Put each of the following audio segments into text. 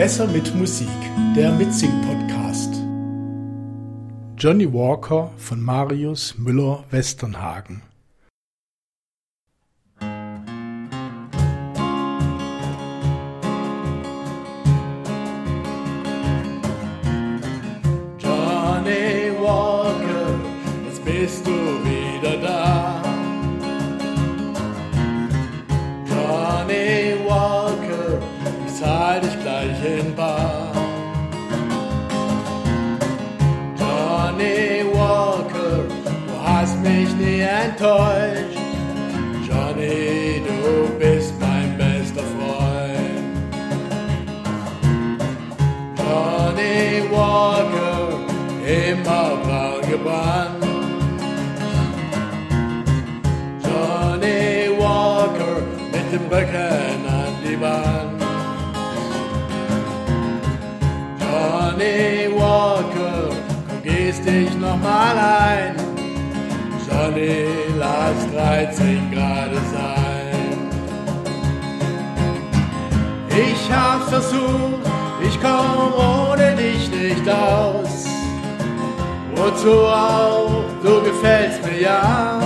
Besser mit Musik, der Mitsing-Podcast. Johnny Walker von Marius Müller-Westernhagen. Johnny Walker, jetzt bist du ich zahl dich gleich in Bar. Johnny Walker, du hast mich nie enttäuscht. Johnny, du bist mein bester Freund. Johnny Walker, immer braun gebrannt. Johnny Walker mit dem Rücken an die Wand. Johnny Walker, komm, gehst dich nochmal ein. Johnny, lass 13 Grad sein. Ich hab's versucht, ich komm ohne dich nicht aus. Wozu auch, du gefällst mir ja.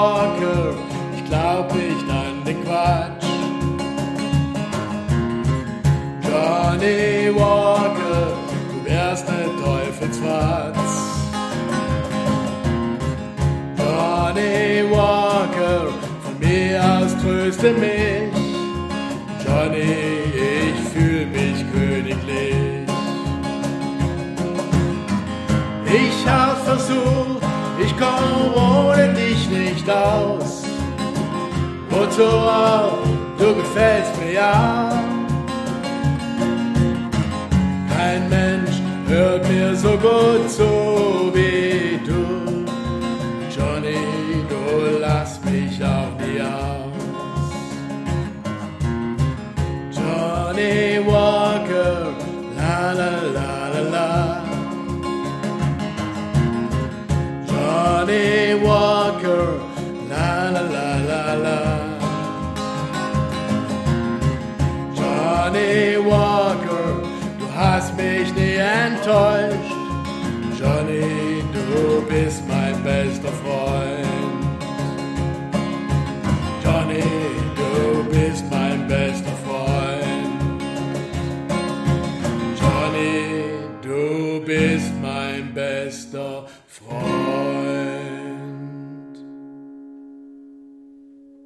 Walker, ich glaub nicht an den Quatsch. Johnny Walker, du wärst ne Teufelsfratz. Johnny Walker, von mir aus tröste mich. Johnny, ich fühl mich königlich. Ich hab's versucht, ich komm ohne dich nicht aus. Wozu auch, du gefällst mir ja. Kein Mensch hört mir so gut so wie du. Johnny, du lass mich auch nie aus. Johnny Johnny Walker, du hast mich nie enttäuscht. Johnny, du bist mein bester Freund. Johnny, du bist mein bester Freund. Johnny, du bist mein bester Freund.